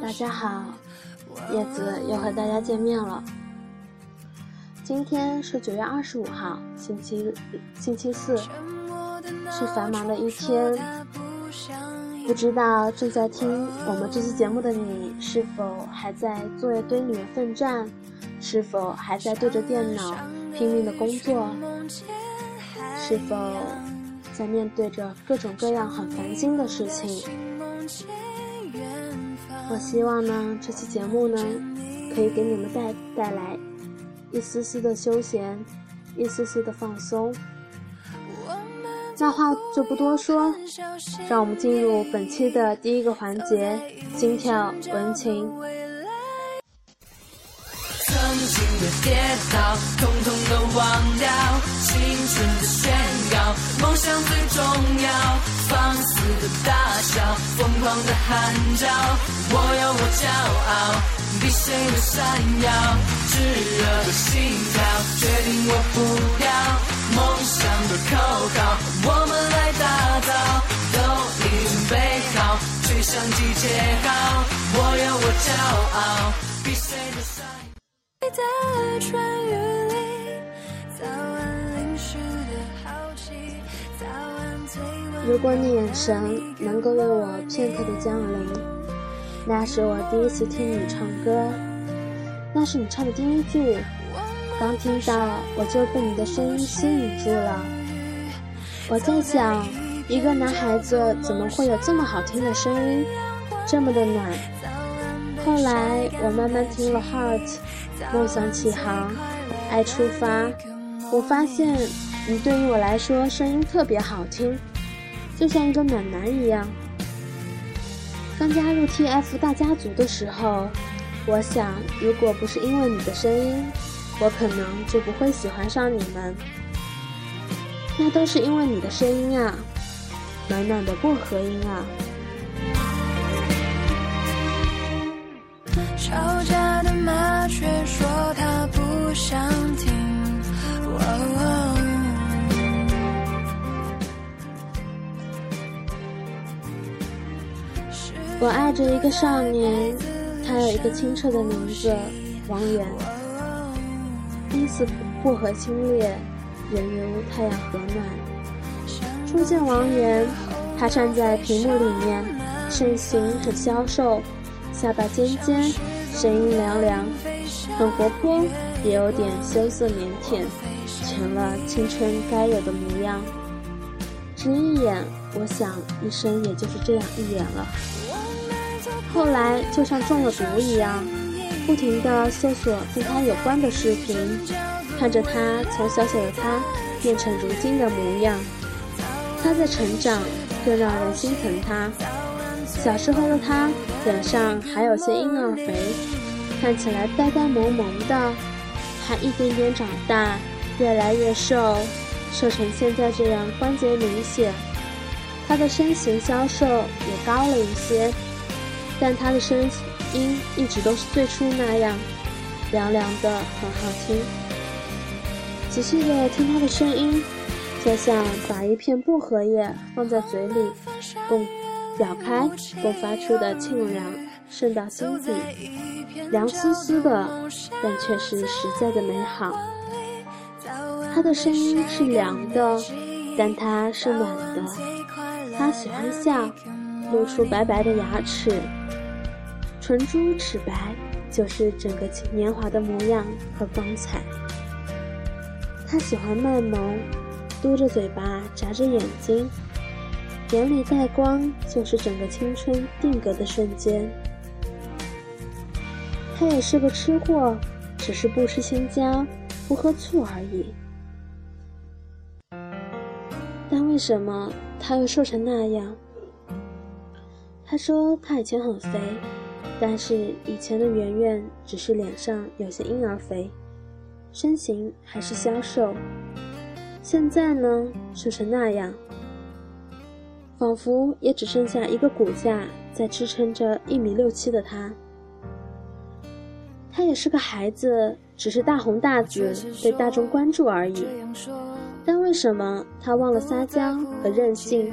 大家好，叶子又和大家见面了。今天是九月二十五号，星期星期四，是繁忙的一天。不知道正在听我们这期节目的你，是否还在作业堆里面奋战？是否还在对着电脑拼命的工作？是否在面对着各种各样很烦心的事情？我希望呢，这期节目呢，可以给你们带带来一丝丝的休闲，一丝丝的放松。那话就不多说，让我们进入本期的第一个环节——心跳温情。曾经的跌倒，统统都忘掉，青春的宣告，梦想最重要。放肆的大笑，疯狂的喊叫，我有我骄傲，比谁都闪耀，炙热的心跳，决定我不掉，梦想的口号，我们来打造，都已准备好，吹响集结号，我有我骄傲，比谁都闪耀。的穿越如果你眼神能够为我片刻的降临，那是我第一次听你唱歌，那是你唱的第一句，刚听到我就被你的声音吸引住了。我在想，一个男孩子怎么会有这么好听的声音，这么的暖？后来我慢慢听了《Heart》，梦想起航，爱出发，我发现对于我来说声音特别好听。就像一个暖男一样。刚加入 TF 大家族的时候，我想，如果不是因为你的声音，我可能就不会喜欢上你们。那都是因为你的声音啊，暖暖的薄荷音啊。吵架的麻雀说它不想听。我爱着一个少年，他有一个清澈的名字王源。第一次薄荷清冽，人如太阳和暖。初见王源，他站在屏幕里面，身形很消瘦，下巴尖尖，声音凉凉，很活泼，也有点羞涩腼腆，成了青春该有的模样。只一眼，我想一生也就是这样一眼了。后来就像中了毒一样，不停地搜索跟他有关的视频，看着他从小小的他变成如今的模样。他在成长，更让人心疼他。小时候的他脸上还有些婴儿肥，看起来呆呆萌萌的。他一点点长大，越来越瘦，瘦成现在这样关节明显。他的身形消瘦，也高了一些。但他的声音一直都是最初那样凉凉的，很好听。仔细的听他的声音，就像把一片薄荷叶放在嘴里，共咬开，迸发出的沁凉渗到心底，凉丝丝的，但却是实在的美好。他的声音是凉的，但他是暖的。他喜欢笑，露出白白的牙齿。唇珠齿白，就是整个年华的模样和光彩。他喜欢卖萌，嘟着嘴巴，眨着眼睛，眼里带光，就是整个青春定格的瞬间。他也是个吃货，只是不吃青椒，不喝醋而已。但为什么他又瘦成那样？他说他以前很肥。但是以前的圆圆只是脸上有些婴儿肥，身形还是消瘦。现在呢，瘦成那样，仿佛也只剩下一个骨架在支撑着一米六七的他。他也是个孩子，只是大红大紫被大众关注而已。但为什么他忘了撒娇和任性？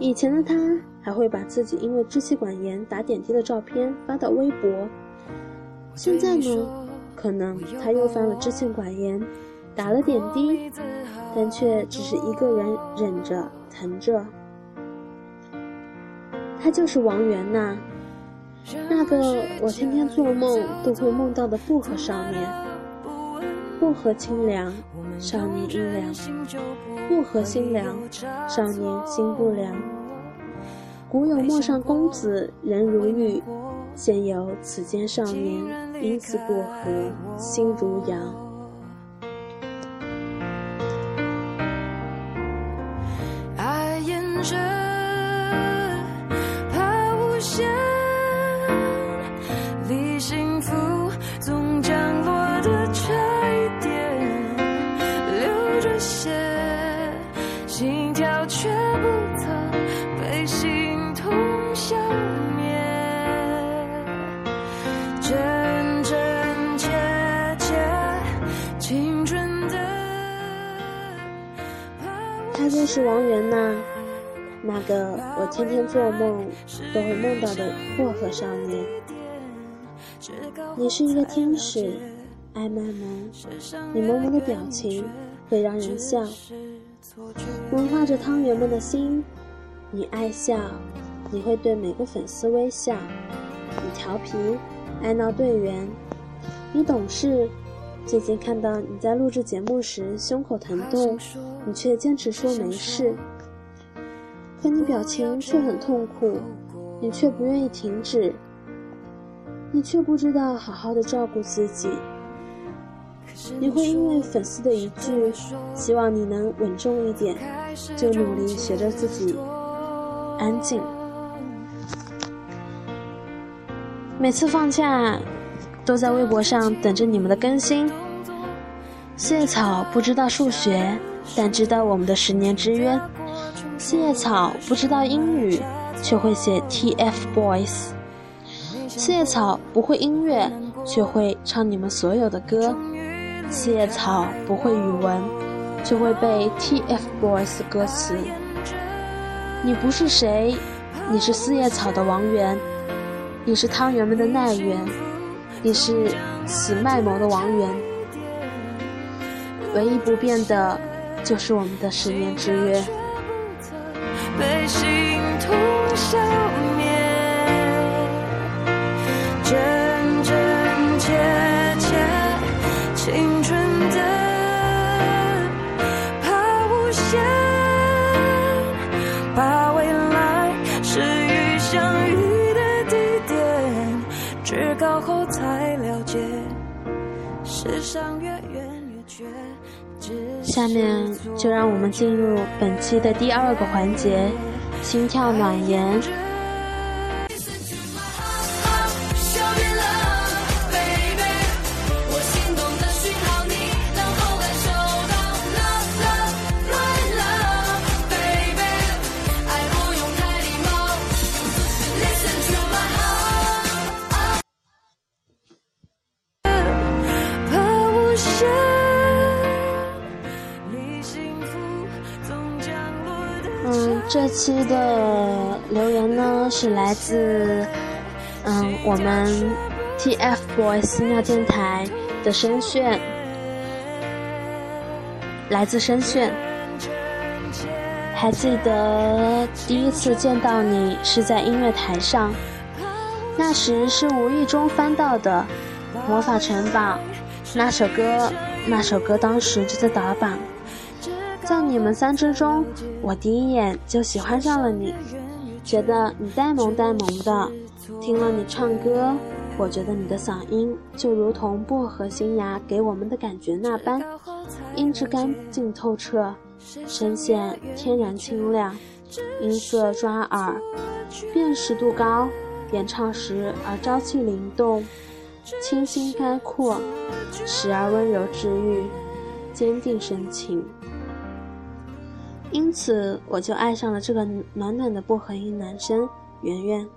以前的他。还会把自己因为支气管炎打点滴的照片发到微博。现在呢，可能他又犯了支气管炎，打了点滴，但却只是一个人忍着疼着。他就是王源呐，那个我天天做梦都会梦到的薄荷少年。薄荷清凉，少年阴凉；薄荷心凉，少年心不凉。古有陌上公子人如玉，现有此间少年因似薄荷心如羊。那个我天天做梦都会梦到的薄荷少年。你是一个天使，爱卖萌，你萌萌的表情会让人笑，萌化着汤圆们的心。你爱笑，你会对每个粉丝微笑。你调皮，爱闹队员，你懂事。最近看到你在录制节目时胸口疼痛，你却坚持说没事，可你表情却很痛苦，你却不愿意停止，你却不知道好好的照顾自己。你会因为粉丝的一句“希望你能稳重一点”，就努力学着自己安静。每次放假。都在微博上等着你们的更新。四叶草不知道数学，但知道我们的十年之约。四叶草不知道英语，却会写 TFBOYS。四叶草不会音乐，却会唱你们所有的歌。四叶草不会语文，却会背 TFBOYS 歌词。你不是谁，你是四叶草的王源，你是汤圆们的奈源。你是死卖萌的王源，唯一不变的，就是我们的十年之约。被心痛消灭，真真切切，青春的怕无限，把未来是与相遇的地点，至高后才了解，世上越远越绝。下面就让我们进入本期的第二个环节——心跳暖言。这期的留言呢是来自嗯我们 TFBOYS 寺庙电台的声炫，来自声炫。还记得第一次见到你是在音乐台上，那时是无意中翻到的《魔法城堡》那首歌，那首歌当时就在打榜。在你们三之中，我第一眼就喜欢上了你，觉得你呆萌呆萌的。听了你唱歌，我觉得你的嗓音就如同薄荷新芽给我们的感觉那般，音质干净透彻，声线天然清亮，音色抓耳，辨识度高，演唱时而朝气灵动，清新开阔，时而温柔治愈，坚定深情。因此，我就爱上了这个暖暖的薄荷音男生圆圆。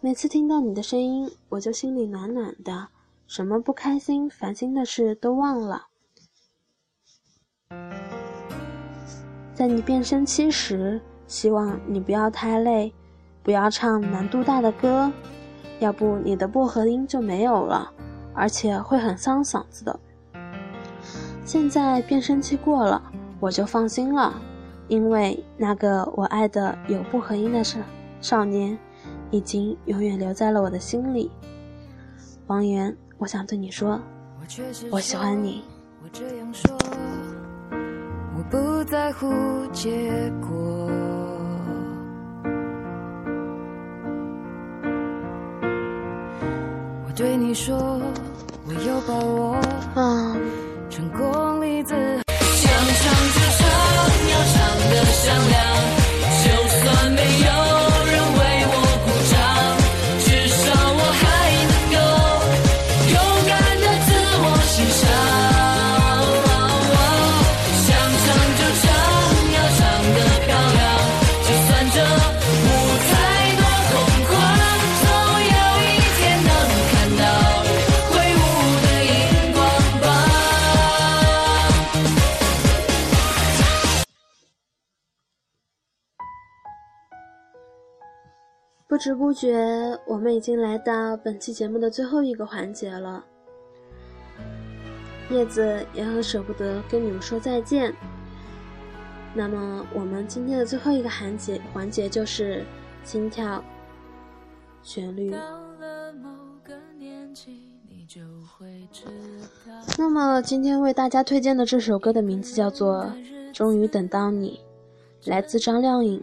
每次听到你的声音，我就心里暖暖的，什么不开心、烦心的事都忘了。在你变声期时，希望你不要太累，不要唱难度大的歌，要不你的薄荷音就没有了，而且会很伤嗓子的。现在变声期过了，我就放心了，因为那个我爱的有不合音的少少年，已经永远留在了我的心里。王源，我想对你说，我喜欢你。我这样说，我不在乎结果。对你说，我有把握。成功例子，商量。不知不觉，我们已经来到本期节目的最后一个环节了。叶子也很舍不得跟你们说再见。那么，我们今天的最后一个环节环节就是心跳旋律。那么，今天为大家推荐的这首歌的名字叫做《终于等到你》，来自张靓颖。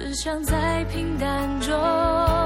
只想在平淡中。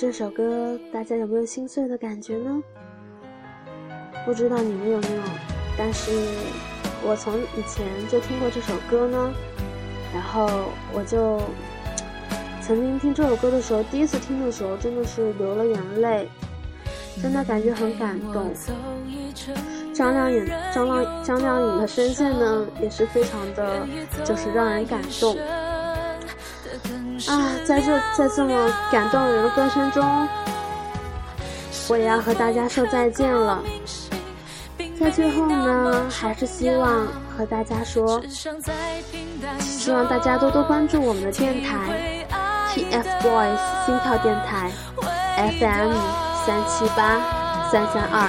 这首歌，大家有没有心碎的感觉呢？不知道你们有没有，但是我从以前就听过这首歌呢。然后我就曾经听这首歌的时候，第一次听的时候真的是流了眼泪，真的感觉很感动。张靓颖、张靓、张靓颖的声线呢，也是非常的，就是让人感动。啊，在这在这么感动人的歌声中，我也要和大家说再见了。在最后呢，还是希望和大家说，希望大家多多关注我们的电台 TFBOYS 心跳电台 FM 三七八三三二。